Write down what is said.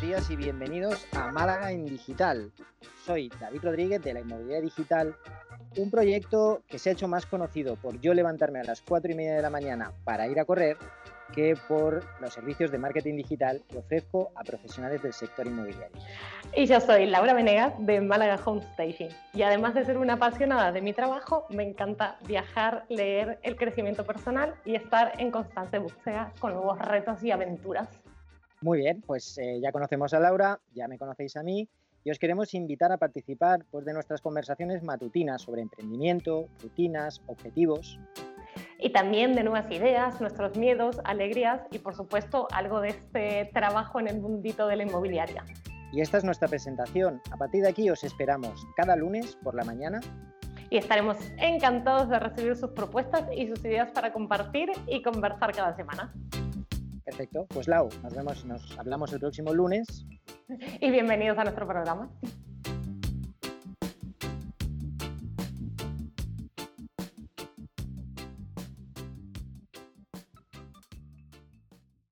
días y bienvenidos a Málaga en Digital. Soy David Rodríguez de la Inmobiliaria Digital, un proyecto que se ha hecho más conocido por yo levantarme a las 4 y media de la mañana para ir a correr que por los servicios de marketing digital que ofrezco a profesionales del sector inmobiliario. Y yo soy Laura Venegas de Málaga Home Staging. Y además de ser una apasionada de mi trabajo, me encanta viajar, leer el crecimiento personal y estar en constante búsqueda con nuevos retos y aventuras. Muy bien, pues eh, ya conocemos a Laura, ya me conocéis a mí y os queremos invitar a participar pues, de nuestras conversaciones matutinas sobre emprendimiento, rutinas, objetivos. Y también de nuevas ideas, nuestros miedos, alegrías y por supuesto algo de este trabajo en el mundito de la inmobiliaria. Y esta es nuestra presentación. A partir de aquí os esperamos cada lunes por la mañana. Y estaremos encantados de recibir sus propuestas y sus ideas para compartir y conversar cada semana. Perfecto. Pues Lau, nos vemos, nos hablamos el próximo lunes. Y bienvenidos a nuestro programa.